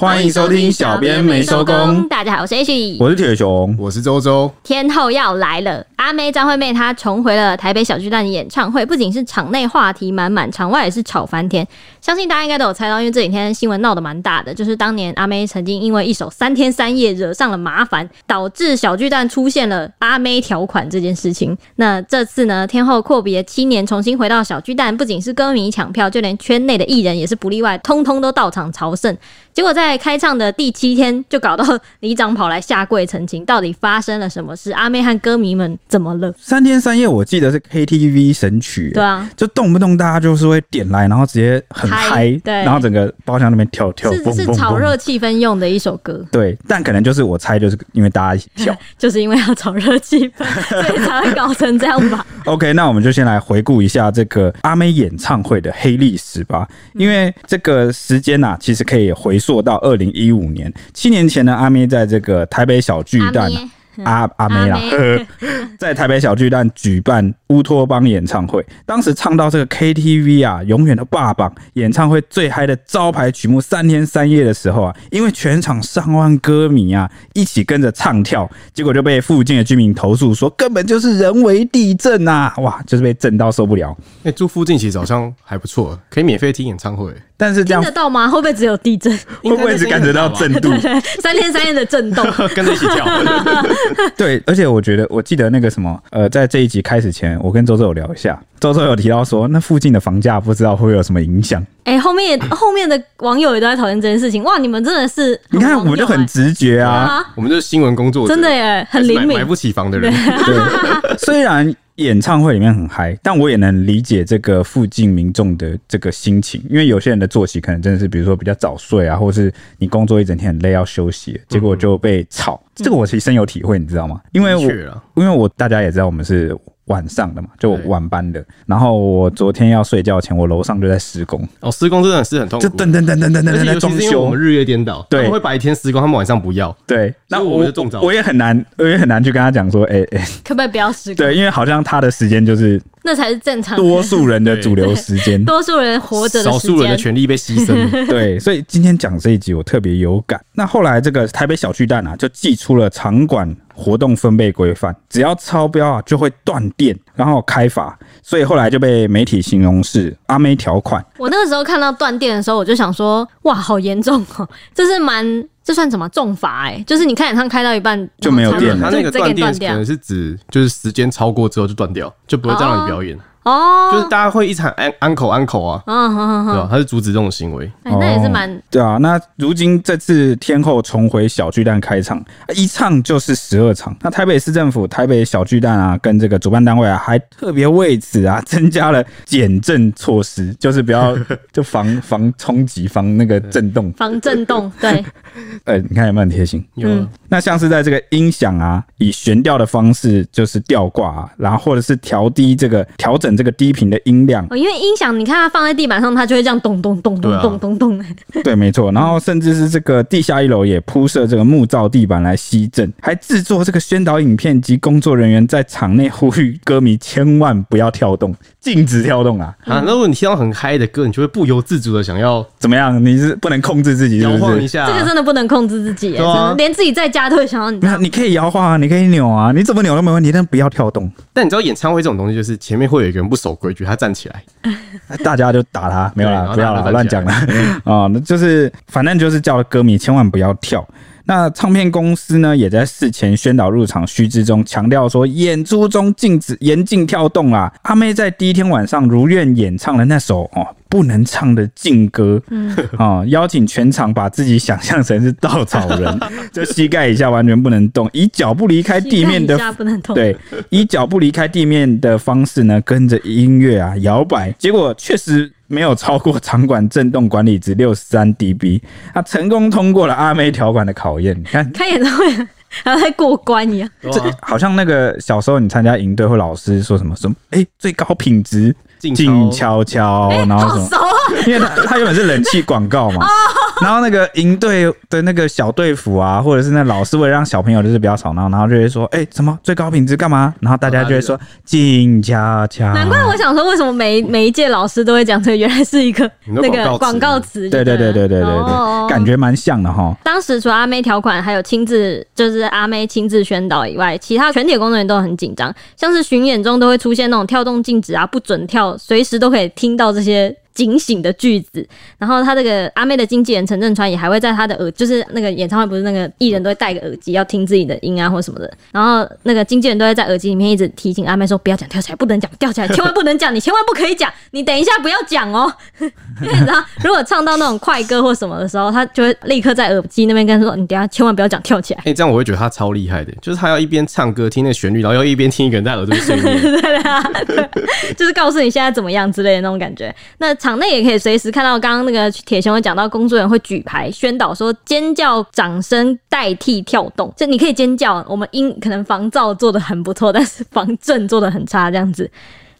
欢迎收听小编没收工。大家好，我是 H，我是铁熊，我是周周。天后要来了，阿妹张惠妹她重回了台北小巨蛋演唱会，不仅是场内话题满满，场外也是吵翻天。相信大家应该都有猜到，因为这几天新闻闹得蛮大的，就是当年阿妹曾经因为一首三天三夜惹上了麻烦，导致小巨蛋出现了阿妹条款这件事情。那这次呢，天后阔别七年重新回到小巨蛋，不仅是歌迷抢票，就连圈内的艺人也是不例外，通通都到场朝圣。结果在开唱的第七天，就搞到里长跑来下跪澄清，到底发生了什么事？阿妹和歌迷们 怎么了？三天三夜，我记得是 KTV 神曲，对啊，就动不动大家就是会点来，然后直接很嗨，对，然后整个包厢那边跳跳，是是炒热气氛用的一首歌，对，但可能就是我猜，就是因为大家一起跳，就是因为要炒热气氛，所以才会搞成这样吧。OK，那我们就先来回顾一下这个阿妹演唱会的黑历史吧，因为这个时间啊，其实可以回溯到二零一五年，七年前呢，阿妹在这个台北小巨蛋。阿阿妹啦，在台北小巨蛋举办乌托邦演唱会，当时唱到这个 KTV 啊，永远的霸榜，演唱会最嗨的招牌曲目三天三夜的时候啊，因为全场上万歌迷啊一起跟着唱跳，结果就被附近的居民投诉说根本就是人为地震啊！哇，就是被震到受不了。哎、欸，住附近其实好像还不错，可以免费听演唱会。但是这样听得到吗？会不会只有地震？会不会只感觉到震度？对，对，三天三夜的震动，跟着一起跳。对，而且我觉得，我记得那个什么，呃，在这一集开始前，我跟周周有聊一下，周周有提到说，那附近的房价不知道会不会有什么影响。哎、欸，后面后面的网友也都在讨论这件事情。哇，你们真的是、欸，你看我们就很直觉啊，啊我们就是新闻工作者，真的耶，很灵敏，买不起房的人。对，虽然。演唱会里面很嗨，但我也能理解这个附近民众的这个心情，因为有些人的作息可能真的是，比如说比较早睡啊，或是你工作一整天很累要休息，结果就被吵。嗯、这个我其实深有体会，你知道吗？因为我，因为我大家也知道我们是。晚上的嘛，就晚班的。然后我昨天要睡觉前，我楼上就在施工。哦，施工真的是很痛苦。就噔噔噔噔噔噔在装修。我们日夜颠倒，对，他们会白天施工，他们晚上不要。对，那我就中招。我也很难，我也很难去跟他讲说，哎、欸、哎，欸、可不可以不要施工？对，因为好像他的时间就是那才是正常，多数人的主流时间，多数人活着，少数人的权利被牺牲。对，所以今天讲这一集我特别有感。那后来这个台北小巨蛋啊，就寄出了场馆。活动分贝规范，只要超标啊，就会断电，然后开罚，所以后来就被媒体形容是阿妹条款。我那个时候看到断电的时候，我就想说，哇，好严重哦！这是蛮，这算什么重罚？哎，就是你看演唱开到一半就没有电了，它那个断电可能是指就是时间超过之后就断掉，就不会再让你表演。哦哦，就是大家会一直喊安安口安口啊，嗯嗯嗯，对吧？他是阻止这种行为，哎，那也是蛮对啊。那如今这次天后重回小巨蛋开场，一唱就是十二场。那台北市政府台北小巨蛋啊，跟这个主办单位啊，还特别为此啊增加了减震措施，就是不要 就防防冲击、防那个震动、防震动。对，呃，你看有没有很贴心？有。那像是在这个音响啊，以悬吊的方式就是吊挂啊，然后或者是调低这个调整。这个低频的音量，哦，因为音响，你看它放在地板上，它就会这样咚咚咚咚咚咚咚。对，没错。然后甚至是这个地下一楼也铺设这个木造地板来吸震，还制作这个宣导影片及工作人员在场内呼吁歌迷千万不要跳动，禁止跳动啊！啊，那如果你听到很嗨的歌，你就会不由自主的想要怎么样？你是不能控制自己，摇晃一下。这个真的不能控制自己，连自己在家都会想要你。你可以摇晃啊，你可以扭啊，你怎么扭都没问题，但不要跳动。但你知道演唱会这种东西，就是前面会有一个人不守规矩，他站起来，大家就打他，没有啦，不要啦，乱讲了啊！那就是反正就是叫歌迷千万不要跳。那唱片公司呢，也在事前宣导入场须知中强调说，演出中禁止严禁跳动啦。阿妹在第一天晚上如愿演唱了那首哦不能唱的禁歌，嗯。啊，邀请全场把自己想象成是稻草人，就膝盖以下完全不能动，以脚不离开地面的对，以脚不离开地面的方式呢，跟着音乐啊摇摆，结果确实。没有超过场馆震动管理值六十三 dB，他成功通过了阿妹条款的考验。你看，开演唱会还要再过关一样，这好像那个小时候你参加营队或老师说什么什么，哎，最高品质静悄悄，然后什么？因为他他原本是冷气广告嘛，然后那个营队的那个小队服啊，或者是那老师为了让小朋友就是比较吵闹，然后就会说：“哎、欸，什么最高品质干嘛？”然后大家就会说：“静悄悄。”难怪我想说，为什么每每一届老师都会讲这个？原来是一个那个广告词。对对对对对对对，哦、感觉蛮像的哈。当时除了阿妹条款，还有亲自就是阿妹亲自宣导以外，其他全体工作人员都很紧张，像是巡演中都会出现那种跳动禁止啊，不准跳，随时都可以听到这些。警醒的句子，然后他这个阿妹的经纪人陈振川也还会在他的耳，就是那个演唱会不是那个艺人都会戴个耳机要听自己的音啊或什么的，然后那个经纪人都会在耳机里面一直提醒阿妹说不要讲跳起来，不能讲跳起来，千万不能讲，你千万不可以讲，你等一下不要讲哦，因为你知道如果唱到那种快歌或什么的时候，他就会立刻在耳机那边跟他说你等下千万不要讲跳起来。哎、欸，这样我会觉得他超厉害的，就是他要一边唱歌听那个旋律，然后又一边听一个人在耳朵里睡眠，对啊，对，就是告诉你现在怎么样之类的那种感觉。那场内也可以随时。看到刚刚那个铁雄会讲到，工作人员会举牌宣导说，尖叫、掌声代替跳动，就你可以尖叫。我们音可能防噪做的很不错，但是防震做的很差，这样子。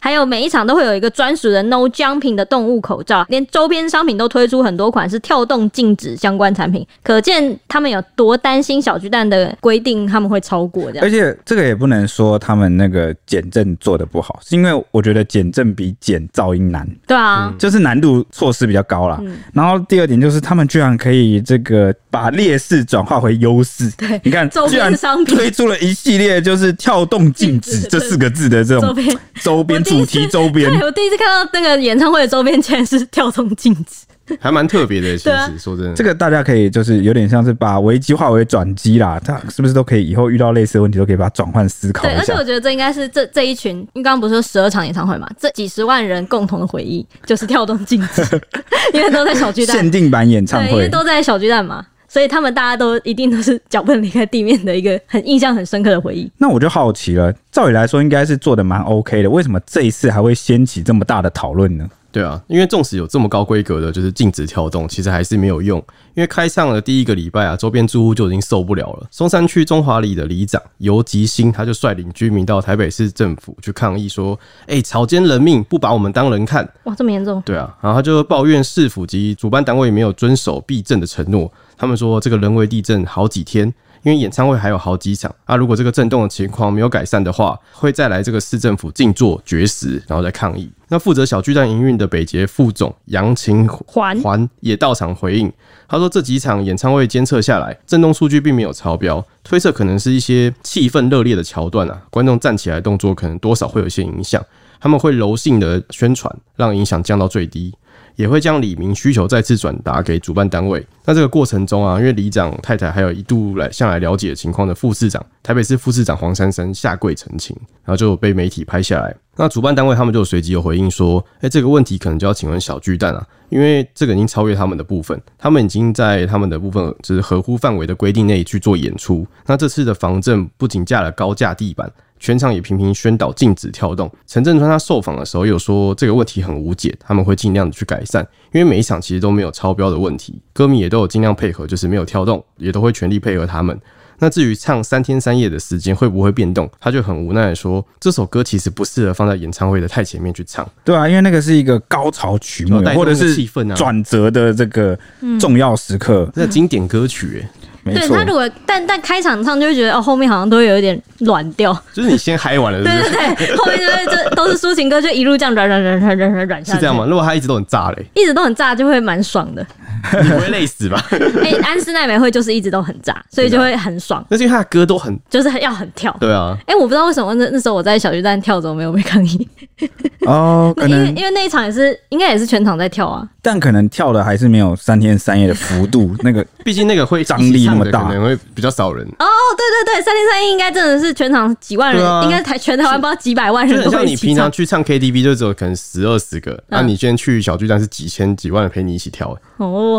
还有每一场都会有一个专属的 No Jumping 的动物口罩，连周边商品都推出很多款是跳动禁止相关产品，可见他们有多担心小巨蛋的规定他们会超过这样。而且这个也不能说他们那个减震做的不好，是因为我觉得减震比减噪音难。对啊，就是难度措施比较高啦。嗯、然后第二点就是他们居然可以这个把劣势转化为优势。对，你看，周边商品推出了一系列就是跳动禁止这四个字的这种周边。主题周边，对，我第一次看到那个演唱会的周边，竟然是跳动镜子，还蛮特别的。其实、啊、说真的，这个大家可以就是有点像是把危机化为转机啦。他是不是都可以以后遇到类似的问题都可以把它转换思考一下？对，而且我觉得这应该是这这一群，因为刚刚不是说十二场演唱会嘛，这几十万人共同的回忆就是跳动镜子，因为都在小巨蛋限定版演唱会，因为都在小巨蛋嘛。所以他们大家都一定都是脚不能离开地面的一个很印象很深刻的回忆。那我就好奇了，照理来说应该是做的蛮 OK 的，为什么这一次还会掀起这么大的讨论呢？对啊，因为纵使有这么高规格的，就是禁止跳动，其实还是没有用。因为开唱的第一个礼拜啊，周边住户就已经受不了了。松山区中华里的里长尤吉新，他就率领居民到台北市政府去抗议，说：“哎、欸，草菅人命，不把我们当人看。”哇，这么严重？对啊，然后他就抱怨市府及主办单位没有遵守避震的承诺。他们说这个人为地震好几天，因为演唱会还有好几场啊。如果这个震动的情况没有改善的话，会再来这个市政府静坐绝食，然后再抗议。那负责小巨蛋营运的北捷副总杨晴环环也到场回应，他说这几场演唱会监测下来，震动数据并没有超标，推测可能是一些气氛热烈的桥段啊，观众站起来动作可能多少会有一些影响，他们会柔性的宣传，让影响降到最低。也会将李明需求再次转达给主办单位。那这个过程中啊，因为里长太太还有一度来向来了解情况的副市长，台北市副市长黄珊珊下跪澄清，然后就被媒体拍下来。那主办单位他们就随即有回应说：“哎，这个问题可能就要请问小巨蛋啊，因为这个已经超越他们的部分，他们已经在他们的部分只是合乎范围的规定内去做演出。那这次的防震不仅架了高架地板。”全场也频频宣导禁止跳动。陈镇川他受访的时候有说这个问题很无解，他们会尽量的去改善，因为每一场其实都没有超标的问题，歌迷也都有尽量配合，就是没有跳动，也都会全力配合他们。那至于唱三天三夜的时间会不会变动，他就很无奈的说，这首歌其实不适合放在演唱会的太前面去唱。对啊，因为那个是一个高潮曲目，或者是气氛转折的这个重要时刻，那经典歌曲哎。没对他如果但但开场唱就会觉得哦，后面好像都会有一点软掉，就是你先嗨完了 是不是，对对对，后面就会就都是抒情歌，就一路这样软软软软软软软下去。是这样吗？如果他一直都很炸嘞，一直都很炸，就会蛮爽的。你不会累死吧？哎、欸，安室奈美惠就是一直都很炸，所以就会很爽。那是因为他的歌都很，就是要很跳。对啊。哎、欸，我不知道为什么那那时候我在小巨蛋跳怎么没有被抗议。哦，可能因为因为那一场也是应该也是全场在跳啊，但可能跳的还是没有三天三夜的幅度。那个毕竟那个会张力那么大，可能会比较少人。哦，对对对，三天三夜应该真的是全场几万人，啊、应该台全台湾不知道几百万人。像你平常去唱 KTV 就只有可能十二十个，那、嗯啊、你今天去小巨蛋是几千几万人陪你一起跳。哦。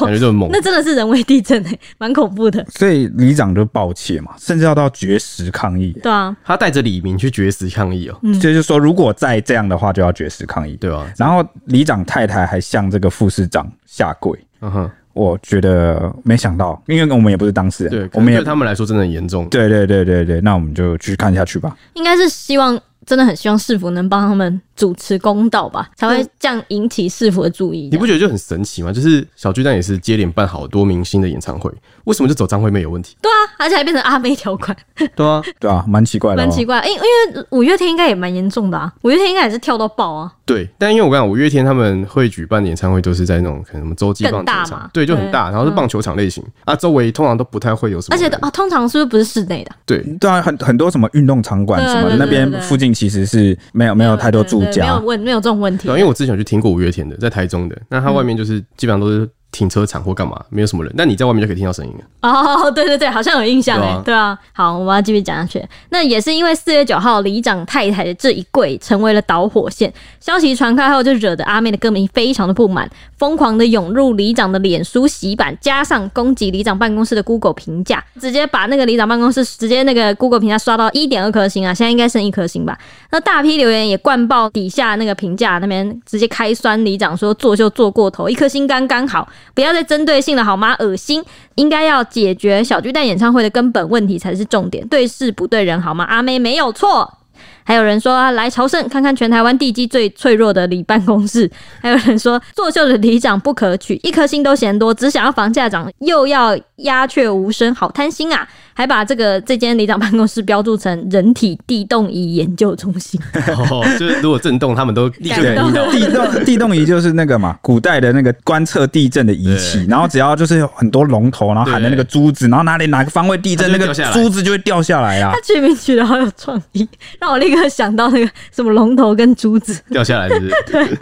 感觉就很猛，那真的是人为地震哎，蛮恐怖的。所以里长就爆气嘛，甚至要到绝食抗议。对啊，他带着李明去绝食抗议哦、喔。嗯，就是说如果再这样的话，就要绝食抗议，对吧？然后里长太太还向这个副市长下跪。嗯哼，我觉得没想到，因为我们也不是当事人，对，我们对他们来说真的很严重。对对对对对，那我们就继续看下去吧。应该是希望，真的很希望市府能帮他们主持公道吧，才会这样引起市府的注意。你不觉得就很神奇吗？就是小巨蛋也是接连办好多明星的演唱会，为什么就走张惠妹有问题？对啊，而且还变成阿妹条款。对啊，对啊，蛮奇怪的，蛮奇怪。因因为五月天应该也蛮严重的啊，五月天应该也是跳到爆啊。对，但因为我跟你讲，五月天他们会举办的演唱会都是在那种可能什么洲际棒球场，对，就很大，然后是棒球场类型、嗯、啊，周围通常都不太会有什么。而且啊，通常是不是不是室内的？对，对啊，很很多什么运动场馆什么，那边附近其实是没有没有太多住家，没有问没有这种问题。对，因为我之前有去听过五月天的，在台中的，那他外面就是基本上都是。停车场或干嘛，没有什么人，那你在外面就可以听到声音了。哦，对对对，好像有印象哎，对啊，对啊。好，我们要继续讲下去。那也是因为四月九号里长太太的这一跪成为了导火线，消息传开后就惹得阿妹的歌迷非常的不满，疯狂的涌入里长的脸书洗版，加上攻击里长办公室的 Google 评价，直接把那个里长办公室直接那个 Google 评价刷到一点二颗星啊，现在应该剩一颗星吧。那大批留言也灌爆底下那个评价那边，直接开酸里长说作秀做过头，一颗星刚刚好。不要再针对性了好吗？恶心！应该要解决小巨蛋演唱会的根本问题才是重点，对事不对人好吗？阿妹没有错。还有人说来朝圣看看全台湾地基最脆弱的里办公室。还有人说作秀的里长不可取，一颗星都嫌多，只想要房价涨，又要鸦雀无声，好贪心啊！还把这个这间里长办公室标注成人体地动仪研究中心。哦，就是如果震动，他们都立刻 地动地动仪就是那个嘛，古代的那个观测地震的仪器，然后只要就是有很多龙头，然后喊的那个珠子，然后哪里哪个方位地震，那个珠子就会掉下来啊。他取名取的好有创意，让我立刻想到那个什么龙头跟珠子掉下来是不是？对。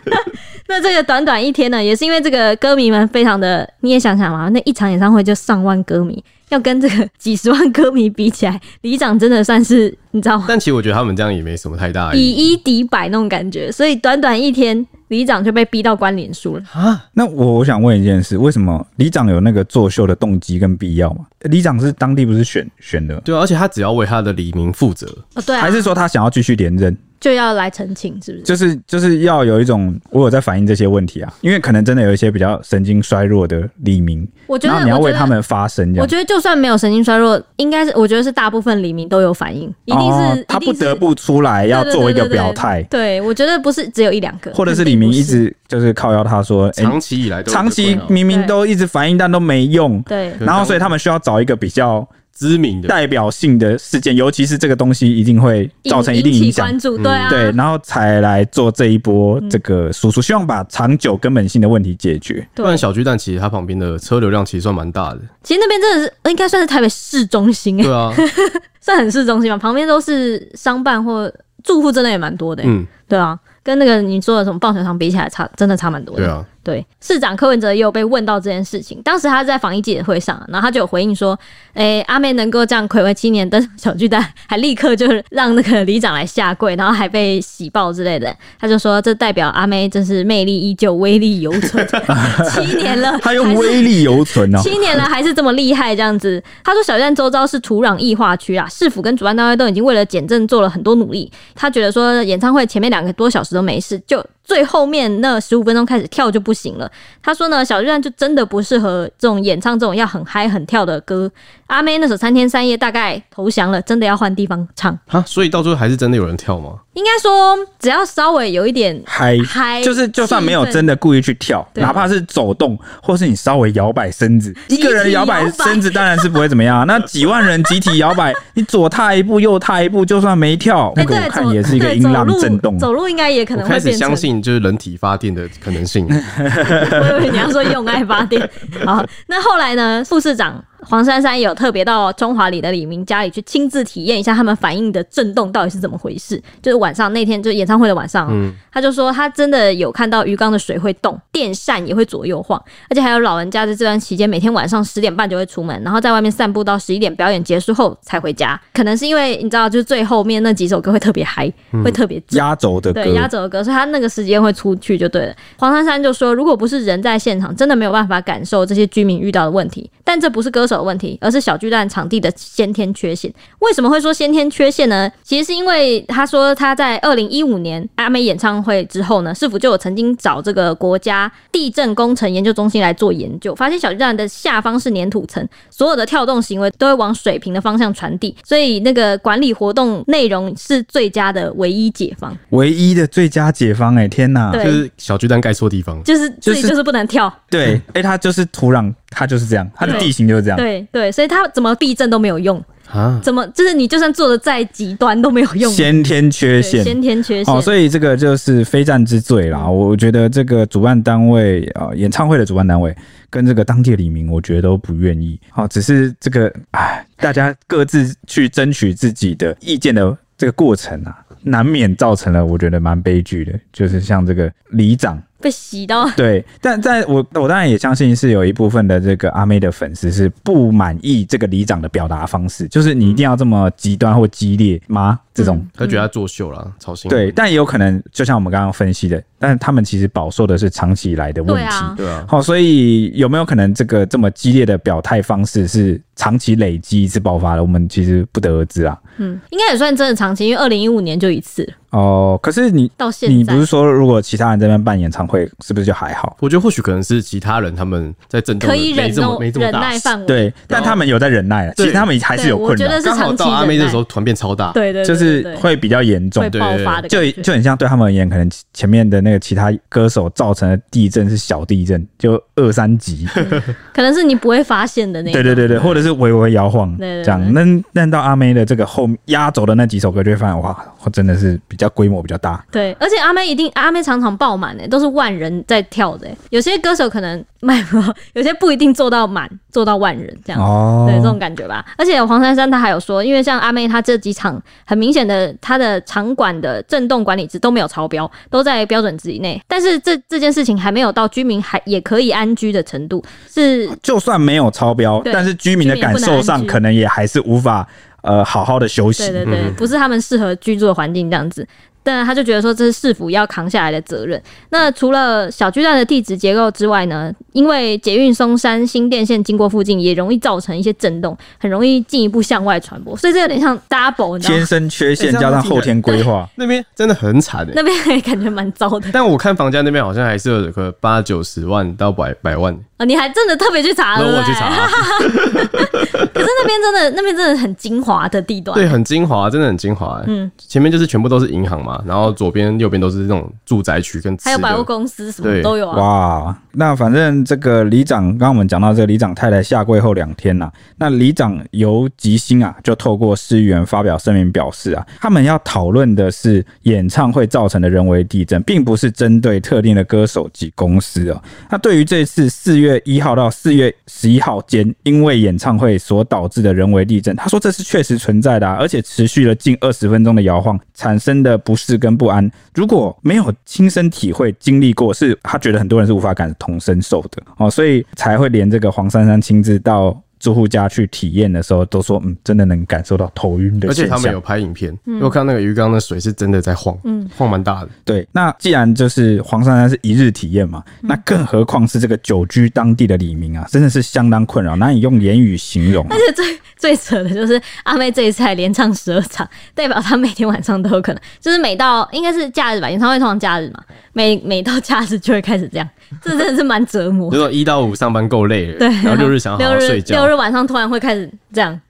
那这个短短一天呢，也是因为这个歌迷们非常的，你也想想嘛，那一场演唱会就上万歌迷。要跟这个 几十万歌迷比起来，里长真的算是你知道吗？但其实我觉得他们这样也没什么太大以一敌百那种感觉，所以短短一天，里长就被逼到关联书了啊！那我我想问一件事，为什么里长有那个作秀的动机跟必要吗？里长是当地不是选选的？对啊，而且他只要为他的黎明负责，哦对啊，还是说他想要继续连任？就要来澄清，是不是？就是就是要有一种，我有在反映这些问题啊，因为可能真的有一些比较神经衰弱的李明，我觉得你要为他们发声。我觉得就算没有神经衰弱，应该是我觉得是大部分李明都有反应，一定是、哦、他不得不出来要做一个表态。对，我觉得不是只有一两个，或者是李明一直就是靠邀他说，长期以来都长期明明都一直反应，但都没用。对，然后所以他们需要找一个比较。知名的。代表性的事件，尤其是这个东西一定会造成一定影响，关注，对啊，对，然后才来做这一波这个输出，希望把长久根本性的问题解决。不然小巨蛋其实它旁边的车流量其实算蛮大的，其实那边真的是应该算是台北市中心，对啊，算很市中心嘛，旁边都是商办或住户，真的也蛮多的，嗯，对啊，跟那个你说的什么棒球场比起来，差真的差蛮多的，对啊。对，市长柯文哲也有被问到这件事情，当时他在防疫记者会上，然后他就有回应说：“诶、欸，阿妹能够这样睽违七年登 小巨蛋，还立刻就是让那个里长来下跪，然后还被喜报之类的。”他就说：“这代表阿妹真是魅力依旧，威力犹存，七年了，他用威力犹存哦，七年了还是这么厉害这样子。”他说：“小巨蛋周遭是土壤异化区啊，市府跟主办单位都已经为了减震做了很多努力。他觉得说演唱会前面两个多小时都没事，就。”最后面那十五分钟开始跳就不行了。他说呢，小巨蛋就真的不适合这种演唱这种要很嗨很跳的歌。阿妹那首三天三夜大概投降了，真的要换地方唱啊。所以到最后还是真的有人跳吗？应该说，只要稍微有一点嗨嗨，就是就算没有真的故意去跳，哪怕是走动，或是你稍微摇摆身子，一个人摇摆身子当然是不会怎么样。那几万人集体摇摆，你左踏一步右踏一步，就算没跳，那个我看也是一个音浪震动。走路应该也可能会开始相信。就是人体发电的可能性。我以为你要说用爱发电。好，那后来呢？副市长。黄珊珊有特别到中华里的李明家里去亲自体验一下他们反应的震动到底是怎么回事。就是晚上那天，就演唱会的晚上，嗯，他就说他真的有看到鱼缸的水会动，电扇也会左右晃，而且还有老人家在这段期间每天晚上十点半就会出门，然后在外面散步到十一点，表演结束后才回家。可能是因为你知道，就是最后面那几首歌会特别嗨，会特别压轴的歌，对，压轴的歌，所以他那个时间会出去就对了。黄珊珊就说，如果不是人在现场，真的没有办法感受这些居民遇到的问题。但这不是歌手的问题，而是小巨蛋场地的先天缺陷。为什么会说先天缺陷呢？其实是因为他说他在二零一五年阿妹演唱会之后呢，市府就有曾经找这个国家地震工程研究中心来做研究，发现小巨蛋的下方是粘土层，所有的跳动行为都会往水平的方向传递，所以那个管理活动内容是最佳的唯一解方，唯一的最佳解方哎、欸，天哪！是小巨蛋盖错地方，就是自己就是不能跳。对，哎、欸，它就是土壤，它就是这样，它的地形就是这样。对对，所以它怎么避震都没有用啊？怎么就是你就算做的再极端都没有用？先天缺陷，先天缺陷。哦，所以这个就是非战之罪啦。我觉得这个主办单位啊、呃，演唱会的主办单位跟这个当地的里民，我觉得都不愿意。好、哦，只是这个唉，大家各自去争取自己的意见的这个过程啊，难免造成了我觉得蛮悲剧的，就是像这个里长。被洗到 对，但在我我当然也相信是有一部分的这个阿妹的粉丝是不满意这个里长的表达方式，就是你一定要这么极端或激烈吗？这种他觉得他作秀了，操心。对，但也有可能就像我们刚刚分析的，但是他们其实饱受的是长期以来的问题，对啊。好，所以有没有可能这个这么激烈的表态方式是长期累积一次爆发了？我们其实不得而知啊。嗯，应该也算真的长期，因为二零一五年就一次。哦。可是你到现在，你不是说如果其他人在那边办演唱会，是不是就还好？我觉得或许可能是其他人他们在震动可以忍这么没这么大。忍耐范围，对，但他们有在忍耐，其实他们还是有困扰。刚好到阿妹的时候团变超大，对对，就是会比较严重，会爆发的，就就很像对他们而言，可能前面的那个其他歌手造成的地震是小地震，就二三级，可能是你不会发现的那种，对对对对，或者是微微摇晃，这样。那那到阿妹的这个后压轴的那几首歌，就会发现哇，真的是比较规模比较大。对，而且阿妹一定阿妹常常爆满诶，都是万人在跳的。有些歌手可能卖不好，有些不一定做到满，做到万人这样。哦，对，这种感觉吧。而且黄珊珊她还有说，因为像阿妹她这几场很明显的她的场馆的震动管理值都没有超标，都在标准值以内。但是这这件事情还没有到居民还也可以安居的程度，是就算没有超标，但是居民的感受上可能也还是无法。呃，好好的休息，对对对，不是他们适合居住的环境这样子。但他就觉得说，这是市府要扛下来的责任。那除了小巨蛋的地质结构之外呢，因为捷运松山新电线经过附近，也容易造成一些震动，很容易进一步向外传播。所以这有点像 double，天生缺陷 加上后天规划，那边真的很惨的。那边也感觉蛮糟的。但我看房价那边好像还是有个八九十万到百百万。啊，你还真的特别去查了？我去查。可是那边真的，那边真的很精华的地段。对，很精华，真的很精华。嗯，前面就是全部都是银行嘛。然后左边、右边都是这种住宅区，跟还有百货公司什么都有啊。哇，那反正这个里长，刚刚我们讲到这个里长太太下跪后两天呐、啊，那里长尤吉星啊，就透过市议员发表声明表示啊，他们要讨论的是演唱会造成的人为地震，并不是针对特定的歌手及公司哦。那对于这次四月月一号到四月十一号间因为演唱会所导致的人为地震，他说这是确实存在的、而且持续了近二十分钟的摇晃产生的不适跟不安，如果没有亲身体会经历过，是他觉得很多人是无法感同身受的。哦，所以才会连这个黄珊珊亲自到住户家去体验的时候，都说嗯，真的能感受到头晕的。而且他们有拍影片，因为我看那个鱼缸的水是真的在晃，嗯，晃蛮大的。对，那既然就是黄珊珊是一日体验嘛，那更何况是这个久居当地的李明啊，真的是相当困扰，难以用言语形容。而且最最扯的就是阿妹这一次还连唱十二场，代表她每天晚上都有可能，就是每到应该是假日吧，演唱会通常假日嘛，每每到假日就会开始这样，这真的是蛮折磨。如果一到五上班够累了，对，然后六日想好好睡觉，六日晚上突然会开始这样，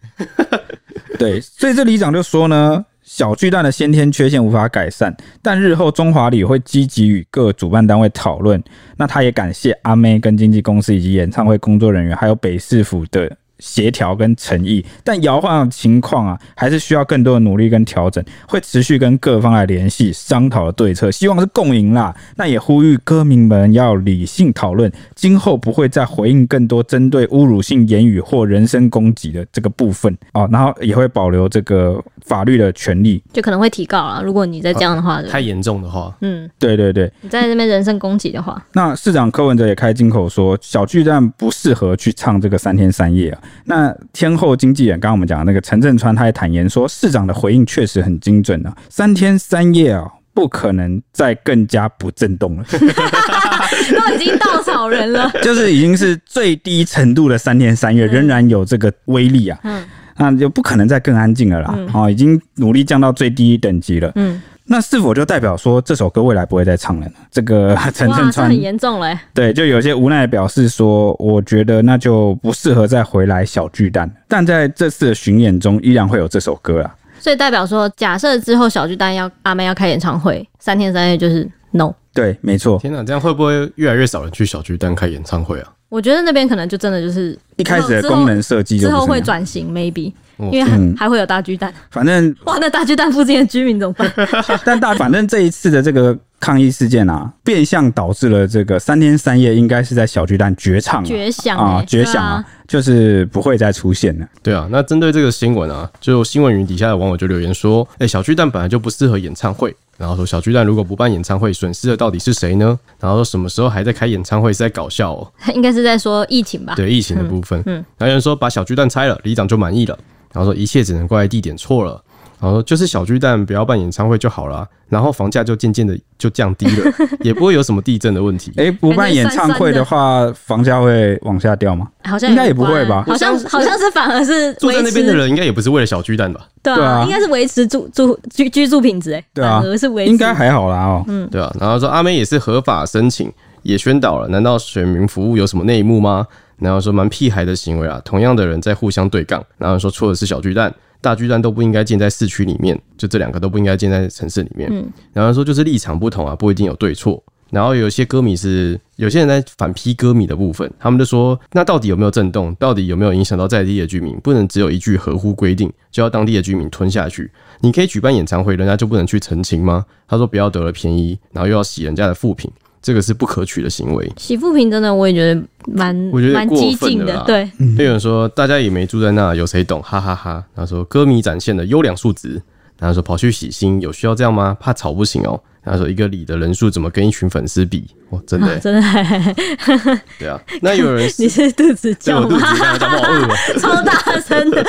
对，所以这里长就说呢，小巨蛋的先天缺陷无法改善，但日后中华旅会积极与各主办单位讨论。那他也感谢阿妹跟经纪公司以及演唱会工作人员，还有北市府的。协调跟诚意，但摇晃的情况啊，还是需要更多的努力跟调整，会持续跟各方来联系商讨的对策，希望是共赢啦。那也呼吁歌迷们要理性讨论，今后不会再回应更多针对侮辱性言语或人身攻击的这个部分哦，然后也会保留这个法律的权利，就可能会提告啊。如果你再这样的话，太严重的话，嗯，对对对，你在那边人身攻击的话，那市长柯文哲也开金口说，小巨蛋不适合去唱这个三天三夜啊。那天后经纪人，刚刚我们讲的那个陈镇川，他也坦言说，市长的回应确实很精准啊，三天三夜啊，不可能再更加不震动了。都已经稻草人了，就是已经是最低程度的三天三夜，仍然有这个威力啊。嗯，那就不可能再更安静了啦。哦，已经努力降到最低等级了。嗯。那是否就代表说这首歌未来不会再唱了呢？这个陈镇川很严重嘞。对，就有些无奈的表示说，我觉得那就不适合再回来小巨蛋。但在这次的巡演中，依然会有这首歌啊。所以代表说，假设之后小巨蛋要阿妹要开演唱会，三天三夜就是 no。对，没错。天哪，这样会不会越来越少人去小巨蛋开演唱会啊？我觉得那边可能就真的就是一开始的功能设计，之后会转型，maybe。因为还还会有大巨蛋，反正 哇，那大巨蛋附近的居民怎么办？但大反正这一次的这个抗议事件啊，变相导致了这个三天三夜应该是在小巨蛋绝唱、绝响啊，绝响啊，就是不会再出现了。对啊，那针对这个新闻啊，就新闻云底下的网友就留言说：“哎，小巨蛋本来就不适合演唱会，然后说小巨蛋如果不办演唱会，损失的到底是谁呢？然后说什么时候还在开演唱会是在搞笑哦？应该是在说疫情吧？对，疫情的部分。嗯，还有人说把小巨蛋拆了，里长就满意了。”然后说一切只能怪地点错了，然后说就是小巨蛋不要办演唱会就好了，然后房价就渐渐的就降低了，也不会有什么地震的问题。哎，不办演唱会的话，房价会往下掉吗？好像应该也不会吧？好像好像是反而是住在那边的人应该也不是为了小巨蛋吧？对啊，应该是维持住住居居住品质哎，对啊，反而是维持应该还好啦哦，嗯，对啊。然后说阿妹也是合法申请，也宣导了，难道选民服务有什么内幕吗？然后说蛮屁孩的行为啊，同样的人在互相对杠，然后说错的是小巨蛋。大巨蛋都不应该建在市区里面，就这两个都不应该建在城市里面。嗯，然后说就是立场不同啊，不一定有对错。然后有些歌迷是有些人在反批歌迷的部分，他们就说那到底有没有震动？到底有没有影响到在地的居民？不能只有一句合乎规定就要当地的居民吞下去。你可以举办演唱会，人家就不能去澄清吗？他说不要得了便宜，然后又要洗人家的负评。这个是不可取的行为。洗负评真的，我也觉得蛮，我觉得蛮激进的。对，有人说大家也没住在那，有谁懂？哈哈哈，哈。然后说歌迷展现的优良素质。然后说跑去洗心，有需要这样吗？怕吵不行哦。然后说一个里的人数怎么跟一群粉丝比？哇，真的、真的。对啊，那有人 你是肚子叫吗？肚子刚刚讲我饿了，超大声的。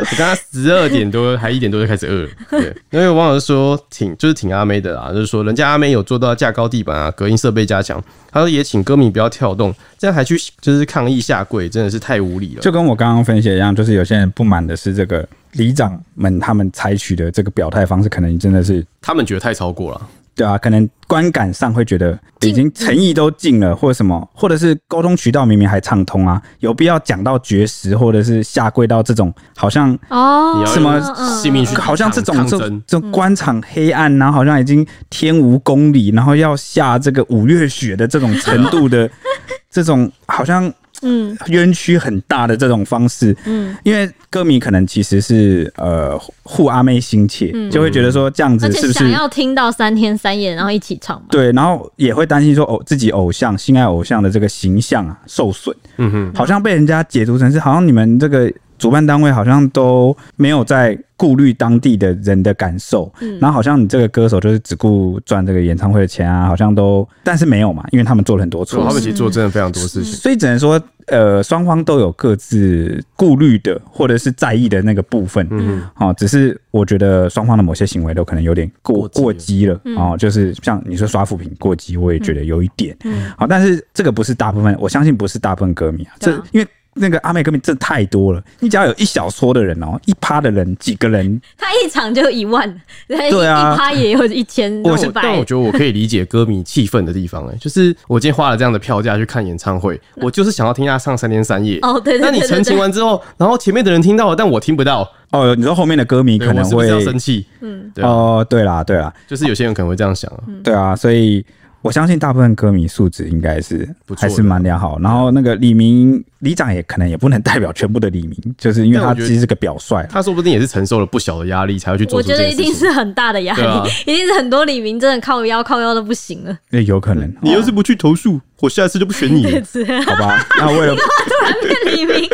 我刚刚十二点多还一点多就开始饿了。对，因为有网友说挺就是挺阿妹的啦，就是说人家阿妹有做到架高地板啊，隔音设备加强。他说也请歌迷不要跳动，这样还去就是抗议下跪，真的是太无理了。就跟我刚刚分析一样，就是有些人不满的是这个。里长们他们采取的这个表态方式，可能真的是他们觉得太超过了，对啊，可能观感上会觉得已经诚意都尽了，或者什么，或者是沟通渠道明明还畅通啊，有必要讲到绝食，或者是下跪到这种好像哦什么性命，好像这种这种这种官场黑暗，然后好像已经天无公理，然后要下这个五月雪的这种程度的 这种好像。嗯，冤屈很大的这种方式，嗯，因为歌迷可能其实是呃护阿妹心切，嗯、就会觉得说这样子是不是想要听到三天三夜，然后一起唱嘛？对，然后也会担心说偶自己偶像心爱偶像的这个形象啊受损，嗯哼，好像被人家解读成是好像你们这个。主办单位好像都没有在顾虑当地的人的感受，嗯，然后好像你这个歌手就是只顾赚这个演唱会的钱啊，好像都，但是没有嘛，因为他们做了很多错，他们其实做真的非常多事情，所以只能说，呃，双方都有各自顾虑的或者是在意的那个部分，嗯，好，只是我觉得双方的某些行为都可能有点过过激了，哦，就是像你说刷负评过激，我也觉得有一点，嗯，好，但是这个不是大部分，我相信不是大部分歌迷啊，这因为。那个阿妹歌迷真的太多了，你只要有一小撮的人哦、喔，一趴的人，几个人，他一场就一万，对啊，一趴也有一千。我但我觉得我可以理解歌迷气愤的地方、欸，哎，就是我今天花了这样的票价去看演唱会，我就是想要听他唱三天三夜。哦，对，对，对，对，对。那你澄清完之后，然后前面的人听到了，但我听不到。哦，你说后面的歌迷可能会是是生气。嗯，对哦，对啦，对啦，就是有些人可能会这样想啊。对啊，所以。我相信大部分歌迷素质应该是还是蛮良好，然后那个里民里长也可能也不能代表全部的里民，就是因为他其实是个表率，他说不定也是承受了不小的压力才会去做。我觉得一定是很大的压力，一定是很多里民真的靠腰靠腰都不行了。那有可能，你要是不去投诉，我下次就不选你 了，好吧？那为了突然变里民，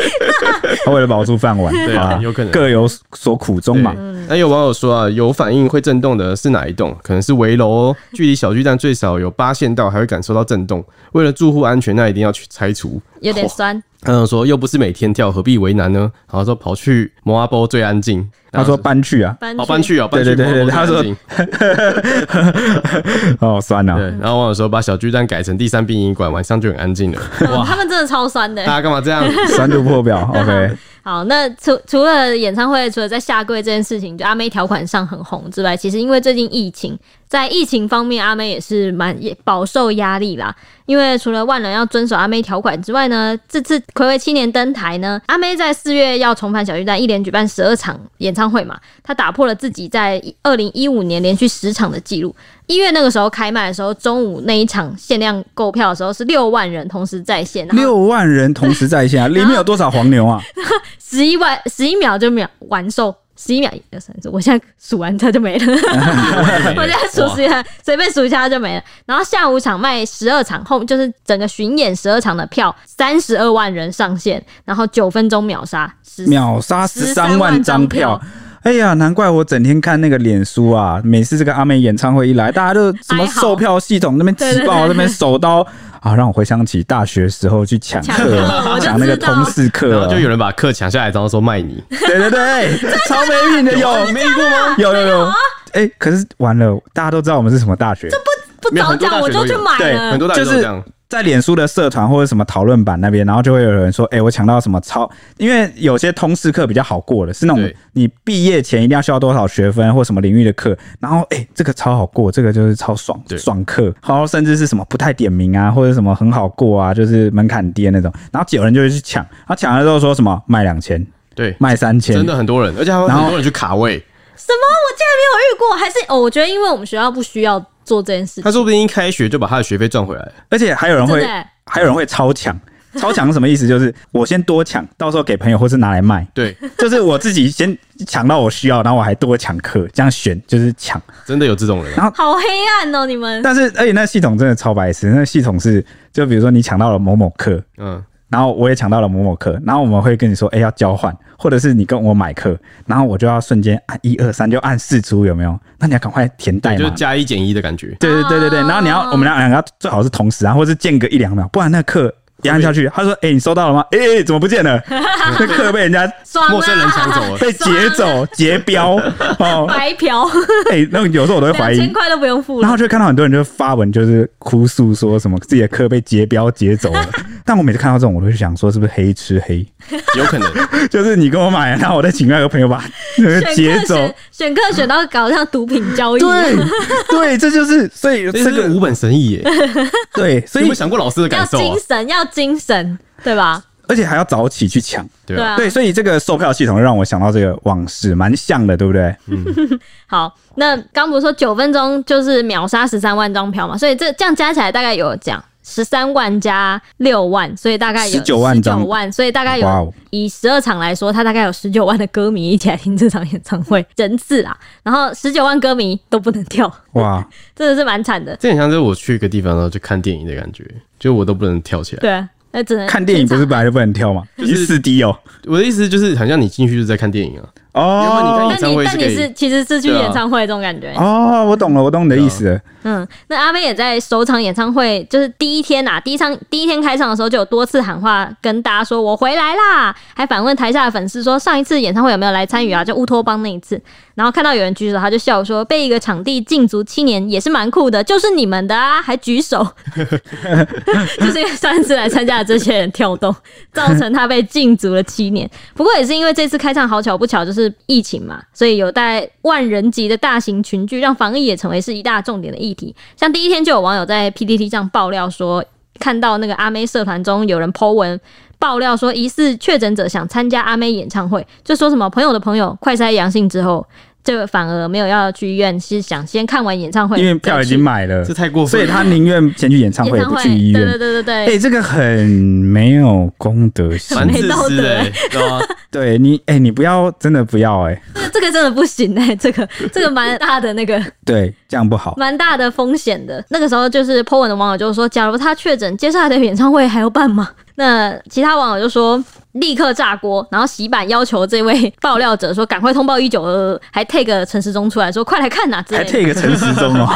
他为了保住饭碗，对啊，有可能各有所苦衷嘛。那有网友说啊，有反应会震动的是哪一栋？可能是围楼哦，距离小巨蛋最少有八线道，还会感受到震动。为了住户安全，那一定要去拆除。有点酸。他说又不是每天跳，何必为难呢？然后说跑去摩阿波最安静。他说搬去啊，搬哦搬去啊，搬去对对对对，他说 哦酸啊。对，然后网友说把小巨蛋改成第三殡仪馆，晚上就很安静了。哇，他们真的超酸的。大家干嘛这样？酸度破表。OK。好，那除除了演唱会，除了在下跪这件事情，就阿妹条款上很红之外，其实因为最近疫情，在疫情方面，阿妹也是蛮也饱受压力啦。因为除了万人要遵守阿妹条款之外呢，这次暌违七年登台呢，阿妹在四月要重返小巨蛋，一连举办十二场演唱会嘛，他打破了自己在二零一五年连续十场的记录。一月那个时候开卖的时候，中午那一场限量购票的时候是六万人同时在线，六万人同时在线啊！里面有多少黄牛啊？十一万，十一秒就秒完售，十一秒一二三四，我现在数完它就没了。我现在数十一下，随便数一下它就没了。然后下午场卖十二场，后就是整个巡演十二场的票，三十二万人上线，然后九分钟秒杀，秒杀十三万张票。哎呀，难怪我整天看那个脸书啊，每次这个阿妹演唱会一来，大家都什么售票系统那边挤爆，那边手刀啊，让我回想起大学时候去抢课，抢那个通识课，然后就有人把课抢下来，然后说卖你。对对对，超没品的，有没遇过吗？有有有。哎，可是完了，大家都知道我们是什么大学，这不不早讲我就去买了，很多大学都这样。在脸书的社团或者什么讨论版那边，然后就会有人说：“哎、欸，我抢到什么超？因为有些通识课比较好过的，是那种你毕业前一定要修多少学分或什么领域的课，然后哎、欸，这个超好过，这个就是超爽爽课，然后甚至是什么不太点名啊，或者什么很好过啊，就是门槛低的那种，然后有人就会去抢，然后抢了之后说什么卖两千，对，卖三千，真的很多人，而且还有很多人去卡位。什么？我竟然没有遇过，还是哦？我觉得因为我们学校不需要。做这件事，他说不定一开学就把他的学费赚回来，而且还有人会，还有人会超抢，超抢是什么意思？就是我先多抢，到时候给朋友或是拿来卖。对，就是我自己先抢到我需要，然后我还多抢课，这样选就是抢。真的有这种人，然后好黑暗哦，你们。但是而且那系统真的超白痴，那系统是就比如说你抢到了某某课，嗯。然后我也抢到了某某课，然后我们会跟你说，哎，要交换，或者是你跟我买课，然后我就要瞬间按一二三，就按四出，有没有？那你要赶快填代码，就加一减一的感觉。对对对对对，然后你要我们两两个最好是同时啊，或者是间隔一两秒，不然那课。一按下去，他说：“哎、欸，你收到了吗？哎、欸，怎么不见了？那课被人家陌生人抢走了，被劫走、劫标哦，白嫖。哎、欸，那有时候我都会怀疑，千块都不用付了。然后就会看到很多人就发文，就是哭诉说什么自己的课被劫标劫走了。但我每次看到这种，我都会想说，是不是黑吃黑？有可能，就是你跟我买，然后我再请另外一个朋友把劫走，选课选到搞像毒品交易。对对，这就是所以这个无本生意耶。对，所以有没有想过老师的感受、啊？精神要。精神对吧？而且还要早起去抢，对啊，对，所以这个售票系统让我想到这个往事，蛮像的，对不对？嗯，好，那刚不是说九分钟就是秒杀十三万张票嘛？所以这这样加起来大概有讲十三万加六万，所以大概有十九万张，万，所以大概有以十二场来说，他大概有十九万的歌迷一起来听这场演唱会人次啊，然后十九万歌迷都不能跳，哇，真的是蛮惨的。这很像是我去一个地方然后去看电影的感觉。就我都不能跳起来，对啊，那只能看电影，不是本来就不能跳吗？就是四 D 哦。我的意思就是，好像你进去就是在看电影啊。哦，你看演唱会，但你是其实是去演唱会这种感觉。哦，我懂了，我懂你的意思。嗯，那阿妹也在首场演唱会，就是第一天呐，第一场第一天开场的时候，就有多次喊话跟大家说：“我回来啦！”还反问台下的粉丝说：“上一次演唱会有没有来参与啊？”就乌托邦那一次。然后看到有人举手，他就笑说：“被一个场地禁足七年也是蛮酷的，就是你们的啊，还举手，就是因为上一次来参加的这些人跳动，造成他被禁足了七年。不过也是因为这次开唱好巧不巧，就是是疫情嘛，所以有带万人级的大型群聚，让防疫也成为是一大重点的议题。像第一天就有网友在 PTT 上爆料说，看到那个阿妹社团中有人 po 文爆料说，疑似确诊者想参加阿妹演唱会，就说什么朋友的朋友快筛阳性之后。就反而没有要去医院，是想先看完演唱会，因为票已经买了，这太过分，所以他宁愿先去演唱会，不去医院。对对对对对，哎、欸，这个很没有公德心，没道德、欸，对你，哎、欸，你不要，真的不要、欸，哎，这个真的不行、欸，哎，这个这个蛮大的那个，对，这样不好，蛮大的风险的。那个时候就是 po 文的网友就是说，假如他确诊，接下来的演唱会还要办吗？那其他网友就说。立刻炸锅，然后洗版要求这位爆料者说赶快通报一九二二，还 take 陈时中出来说快来看呐、啊，还 take 陈时中哦。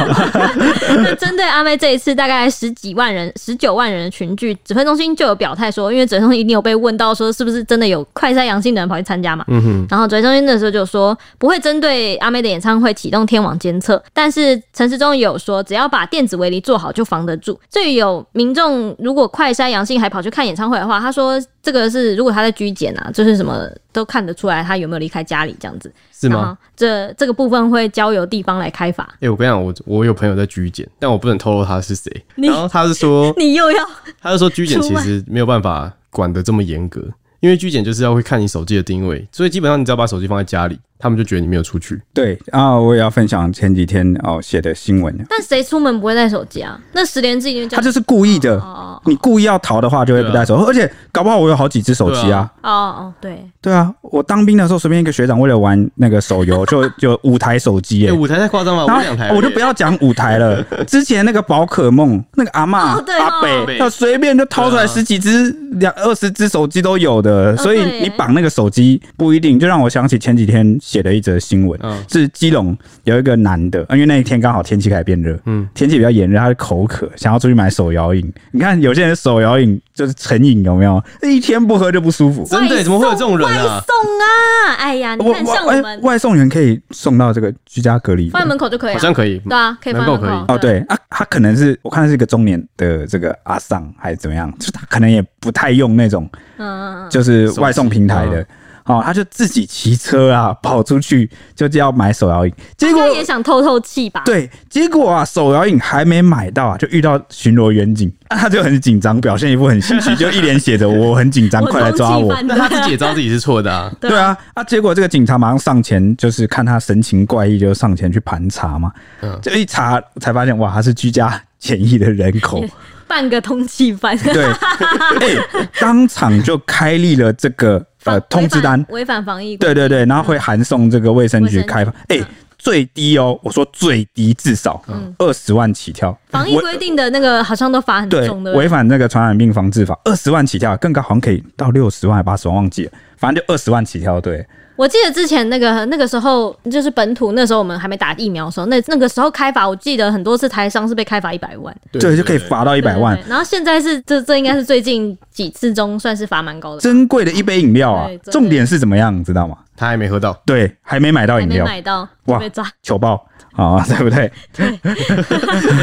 那 针对阿妹这一次大概十几万人、十九万人的群聚，指挥中心就有表态说，因为指挥中心一定有被问到说是不是真的有快筛阳性的人跑去参加嘛，嗯哼，然后指挥中心那时候就说不会针对阿妹的演唱会启动天网监测，但是陈时中也有说只要把电子围篱做好就防得住。至于有民众如果快筛阳性还跑去看演唱会的话，他说这个是如果他在拘检啊，就是什么都看得出来他有没有离开家里这样子，是吗？这这个部分会交由地方来开罚。哎、欸，我跟你讲，我我有朋友在拘检，但我不能透露他是谁。然后他是说，你又要，他是说拘检其实没有办法管得这么严格，因为拘检就是要会看你手机的定位，所以基本上你只要把手机放在家里。他们就觉得你没有出去。对啊，我也要分享前几天哦写的新闻。但谁出门不会带手机啊？那十连字已经他就是故意的。哦，你故意要逃的话，就会不带手机。而且搞不好我有好几只手机啊。哦哦，对。对啊，我当兵的时候，随便一个学长为了玩那个手游，就就五台手机耶。五台太夸张了，我两台。我就不要讲五台了。之前那个宝可梦，那个阿嬷阿北，他随便就掏出来十几只、两二十只手机都有的。所以你绑那个手机不一定，就让我想起前几天写了一则新闻。嗯，是基隆有一个男的，因为那一天刚好天气开始变热，嗯，天气比较炎热，他是口渴，想要出去买手摇饮。你看有些人手摇饮就是成瘾，有没有？一天不喝就不舒服。真的？怎么会有这种人啊？外送啊！哎呀，你看像我们、欸、外送员可以送到这个居家隔离，放在门口就可以，好像可以，对啊，可以放在门口可以。哦，对啊，他可能是我看他是一个中年的这个阿桑还是怎么样，就他可能也不太用那种，嗯，就是外送平台的。哦，他就自己骑车啊，跑出去就要买手摇饮，结果也想透透气吧？对，结果啊，手摇饮还没买到啊，就遇到巡逻员警，啊，他就很紧张，表现一副很心虚，就一脸写着我很紧张，快来抓我。那他自己也知道自己是错的 啊。对啊，啊，结果这个警察马上上前，就是看他神情怪异，就上前去盘查嘛。嗯，就一查才发现，哇，他是居家检疫的人口，半个通缉犯。对，哎、欸，当场就开立了这个。呃，通知单。违反防疫，对对对，然后会函送这个卫生局开发，哎、欸，最低哦，我说最低至少二十万起跳。防疫规定的那个好像都罚很重的，违反那个传染病防治法，二十万起跳，更高好像可以到六十万还八十万，忘记了，反正就二十万起跳，对。我记得之前那个那个时候就是本土那时候我们还没打疫苗的时候，那那个时候开罚，我记得很多次台商是被开罚一百万，对，就可以罚到一百万。然后现在是这这应该是最近几次中算是罚蛮高的。珍贵的一杯饮料啊，重点是怎么样，知道吗？他还没喝到，对，还没买到饮料，没买到哇，被抓，糗爆啊，对不对？对，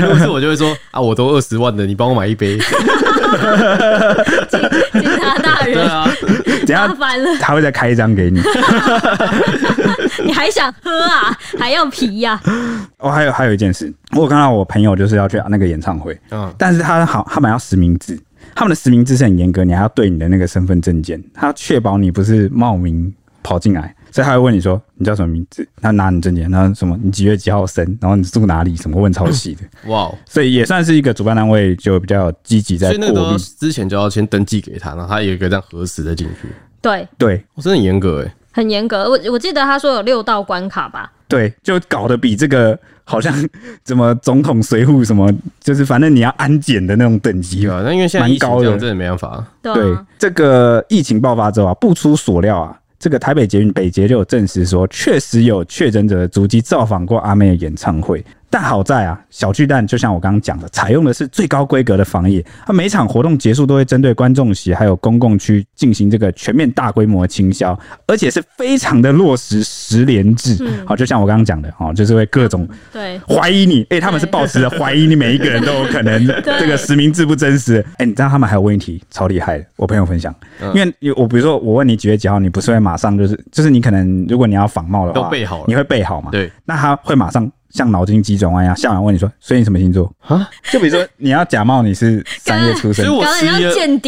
如果是我就会说啊，我都二十万了，你帮我买一杯。警察大人，对啊。等下烦了，他会再开一张给你。你还想喝啊？还要皮呀、啊？哦，还有还有一件事，我有看到我朋友就是要去那个演唱会，嗯，但是他好，他们要实名制，他们的实名制是很严格，你还要对你的那个身份证件，他要确保你不是冒名跑进来。所以他会问你说，你叫什么名字？他拿你证件，然后什么你几月几号生，然后你住哪里？什么问超细的。哇！所以也算是一个主办单位就比较积极在。所以那个之前就要先登记给他，然后他有一个这样核实的进去。对对，我真的很严格哎，很严格。我我记得他说有六道关卡吧？对，就搞得比这个好像怎么总统随扈什么，就是反正你要安检的那种等级啊。那因为现在蛮高的，真的没办法。对，对，这个疫情爆发之后啊，不出所料啊。这个台北捷运北捷就有证实说，确实有确诊者的足迹造访过阿妹的演唱会。但好在啊，小巨蛋就像我刚刚讲的，采用的是最高规格的防疫。它每场活动结束都会针对观众席还有公共区进行这个全面大规模的清消，而且是非常的落实十连制。好，就像我刚刚讲的，哦，就是会各种对怀疑你，哎，他们是抱持着怀疑你每一个人都有可能 这个实名制不真实。哎，你知道他们还有问题超厉害的，我朋友分享，因为我比如说我问你几月几号，你不是会马上就是就是你可能如果你要仿冒的话，都备好了，你会备好吗？对，那他会马上。像脑筋急转弯一样，下完问你说，所以你什么星座啊？就比如说你要假冒你是三月出生，所以我迟疑，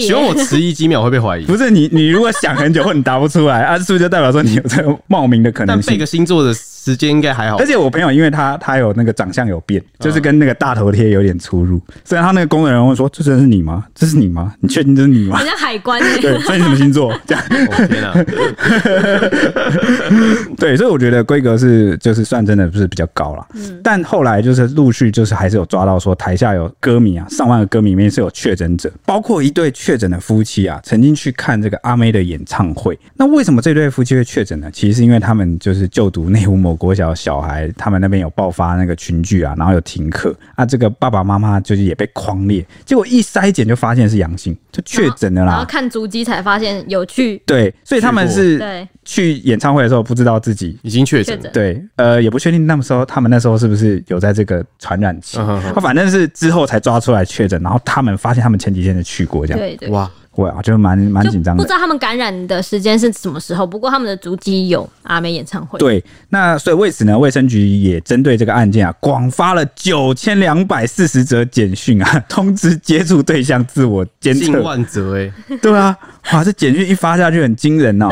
请问我迟疑几秒会被怀疑？不是你，你如果想很久或你答不出来 啊，是不是就代表说你有这个冒名的可能性？但背个星座的时间应该还好。而且我朋友因为他他有那个长相有变，就是跟那个大头贴有点出入。虽然他那个工作人员问说，这真的是你吗？这是你吗？你确定这是你吗？人家海关对，所以你什么星座？这样。哦、天哪！对，所以我觉得规格是就是算真的不是比较高了。但后来就是陆续就是还是有抓到说台下有歌迷啊，上万个歌迷里面是有确诊者，包括一对确诊的夫妻啊，曾经去看这个阿妹的演唱会。那为什么这对夫妻会确诊呢？其实是因为他们就是就读内湖某国小小孩，他们那边有爆发那个群聚啊，然后有停课啊，这个爸爸妈妈就是也被匡列，结果一筛检就发现是阳性，就确诊了啦。然后看足迹才发现有去，对，所以他们是去演唱会的时候不知道自己已经确诊，对，呃，也不确定那么时候他们那时候是不是有在这个传染期，他反正是之后才抓出来确诊，然后他们发现他们前几天就去过这样，对对，哇。对啊，就蛮蛮紧张的。不知道他们感染的时间是什么时候，不过他们的足迹有阿妹演唱会。对，那所以为此呢，卫生局也针对这个案件啊，广发了九千两百四十则简讯啊，通知接触对象自我监测。近万则哎，对啊，哇，这简讯一发下去很惊人哦。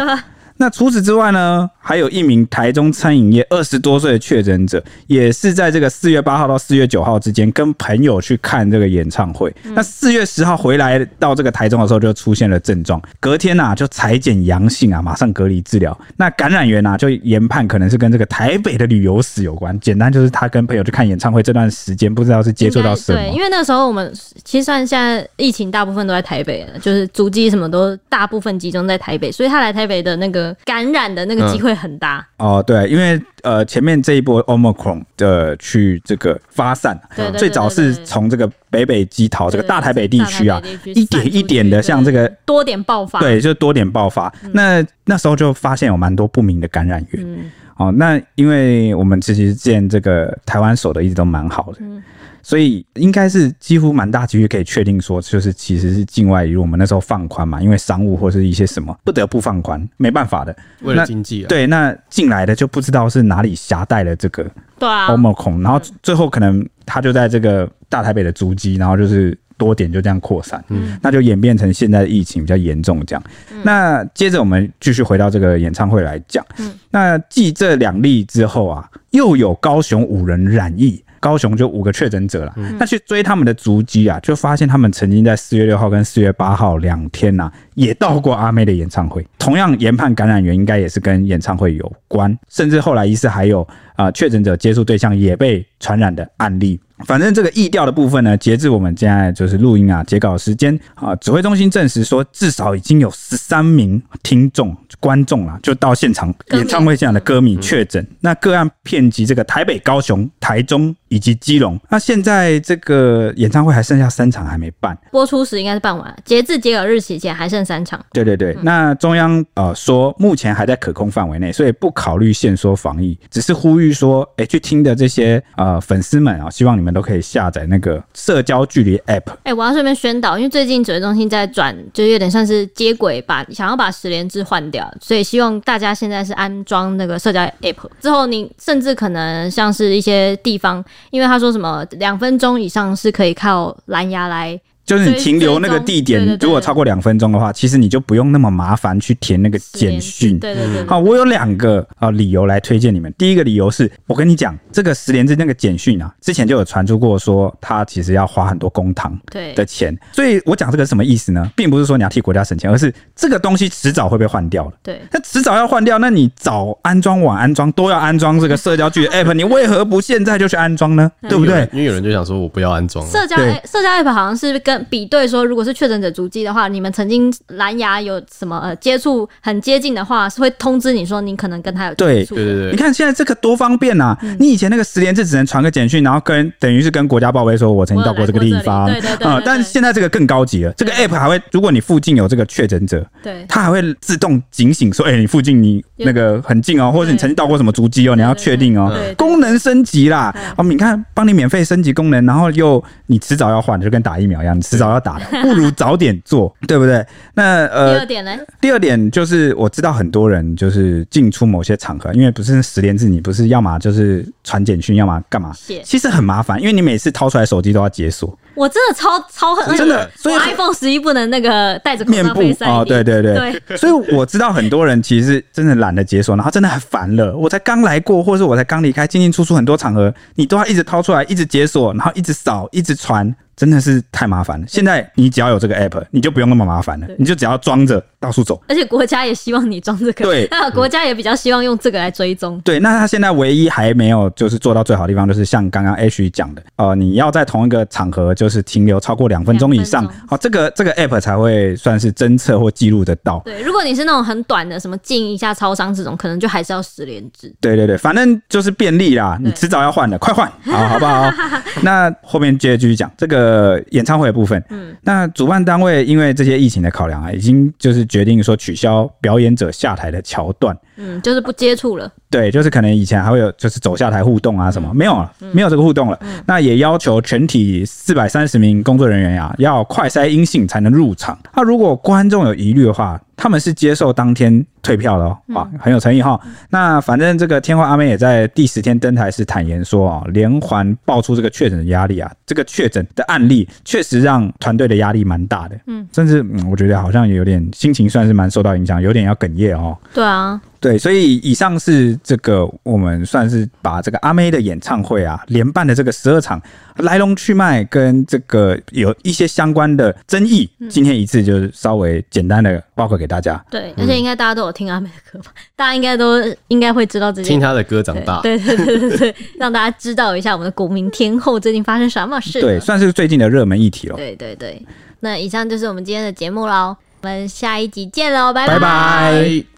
那除此之外呢，还有一名台中餐饮业二十多岁的确诊者，也是在这个四月八号到四月九号之间，跟朋友去看这个演唱会。嗯、那四月十号回来到这个台中的时候，就出现了症状，隔天呐、啊、就裁剪阳性啊，马上隔离治疗。那感染源啊，就研判可能是跟这个台北的旅游史有关。简单就是他跟朋友去看演唱会这段时间，不知道是接触到什么。对，因为那时候我们其实算现在疫情大部分都在台北，就是足迹什么都大部分集中在台北，所以他来台北的那个。感染的那个机会很大、嗯、哦，对，因为呃前面这一波 Omicron 的去这个发散，对，最早是从这个北北基桃这个大台北地区啊，一点一点的像这个多点爆发，对，就多点爆发。嗯、那那时候就发现有蛮多不明的感染源，嗯、哦，那因为我们其实之前这个台湾守的一直都蛮好的。嗯所以应该是几乎蛮大几率可以确定说，就是其实是境外，因为我们那时候放宽嘛，因为商务或是一些什么不得不放宽，没办法的，为了经济啊。对，那进来的就不知道是哪里携带了这个对啊 Omicron，然后最后可能他就在这个大台北的足迹，然后就是多点就这样扩散，嗯，那就演变成现在的疫情比较严重这样。那接着我们继续回到这个演唱会来讲，嗯，那继这两例之后啊，又有高雄五人染疫。高雄就五个确诊者了，嗯、那去追他们的足迹啊，就发现他们曾经在四月六号跟四月八号两天呐、啊，也到过阿妹的演唱会，同样研判感染源应该也是跟演唱会有关，甚至后来疑似还有啊确诊者接触对象也被传染的案例。反正这个疫调的部分呢，截至我们现在就是录音啊截稿时间啊，指挥中心证实说，至少已经有十三名听众。观众啊，就到现场演唱会现场的歌迷确诊，那个案遍及这个台北、高雄、台中以及基隆。那现在这个演唱会还剩下三场还没办，播出时应该是办完，截至截稿日期前还剩三场。对对对，那中央呃说目前还在可控范围内，所以不考虑限缩防疫，只是呼吁说，哎、欸，去听的这些呃粉丝们啊，希望你们都可以下载那个社交距离 App。哎、欸，我要顺便宣导，因为最近指挥中心在转，就有点像是接轨，把想要把十连制换掉。所以希望大家现在是安装那个社交 app 之后，你甚至可能像是一些地方，因为他说什么两分钟以上是可以靠蓝牙来。就是你停留那个地点，如果超过两分钟的话，其实你就不用那么麻烦去填那个简讯。对对对。好，我有两个啊理由来推荐你们。第一个理由是我跟你讲，这个十连制那个简讯啊，之前就有传出过说，它其实要花很多公帑的钱。所以我讲这个是什么意思呢？并不是说你要替国家省钱，而是这个东西迟早会被换掉的。对。那迟早要换掉，那你早安装晚安装都要安装这个社交距离 app，你为何不现在就去安装呢？对不对？因为有人就想说我不要安装。社交社交 app 好像是跟比对说，如果是确诊者足迹的话，你们曾经蓝牙有什么呃接触很接近的话，是会通知你说你可能跟他有接触。对对对，你看现在这个多方便啊！嗯、你以前那个十连制只能传个简讯，然后跟等于是跟国家报备说我曾经到过这个地方。对对对，对。啊、嗯，但是现在这个更高级了，这个 app 还会，如果你附近有这个确诊者，对，它还会自动警醒说，哎、欸，你附近你那个很近哦，或者你曾经到过什么足迹哦，你要确定哦。功能升级啦，哦，你看帮你免费升级功能，然后又你迟早要换，就跟打疫苗一样，你迟早要打的。不如早点做，对不对？那呃，第二点呢？第二点就是我知道很多人就是进出某些场合，因为不是十连制，你不是要么就是传简讯，要么干嘛？其实很麻烦，因为你每次掏出来手机都要解锁。我真的超超恨，真的，所以 iPhone 十一不能那个带着面部哦，对对对对。所以我知道很多人其实真的懒得解锁，然后真的很烦了。我才刚来过，或者是我才刚离开，进进出出很多场合，你都要一直掏出来，一直解锁，然后一直扫，一直传。真的是太麻烦了。现在你只要有这个 app，你就不用那么麻烦了，你就只要装着到处走。而且国家也希望你装这个，对，那 国家也比较希望用这个来追踪。对，那他现在唯一还没有就是做到最好的地方，就是像刚刚 H 讲的，呃，你要在同一个场合就是停留超过两分钟以上，好，这个这个 app 才会算是侦测或记录得到。对，如果你是那种很短的，什么进一下超商这种，可能就还是要十连制。对对对，反正就是便利啦，你迟早要换的，快换，好好不好？那后面接着继续讲这个演唱会的部分。嗯，那主办单位因为这些疫情的考量啊，已经就是决定说取消表演者下台的桥段。嗯，就是不接触了。对，就是可能以前还会有，就是走下台互动啊什么，嗯、没有了，没有这个互动了。嗯、那也要求全体四百三十名工作人员呀、啊，要快筛阴性才能入场。那如果观众有疑虑的话，他们是接受当天退票的哦，哇，很有诚意哈。那反正这个天花阿妹也在第十天登台时坦言说啊，连环爆出这个确诊的压力啊，这个确诊的案例确实让团队的压力蛮大的，嗯，甚至嗯，我觉得好像有点心情算是蛮受到影响，有点要哽咽哦。对啊。对，所以以上是这个我们算是把这个阿妹的演唱会啊，连办的这个十二场来龙去脉跟这个有一些相关的争议，嗯、今天一次就是稍微简单的报告给大家。对，而且应该大家都有听阿妹的歌吧？嗯、大家应该都应该会知道这些。听她的歌长大。对 对对对对，让大家知道一下我们的国民天后最近发生什么事。对，算是最近的热门议题了。对对对，那以上就是我们今天的节目喽，我们下一集见喽，拜拜。拜拜。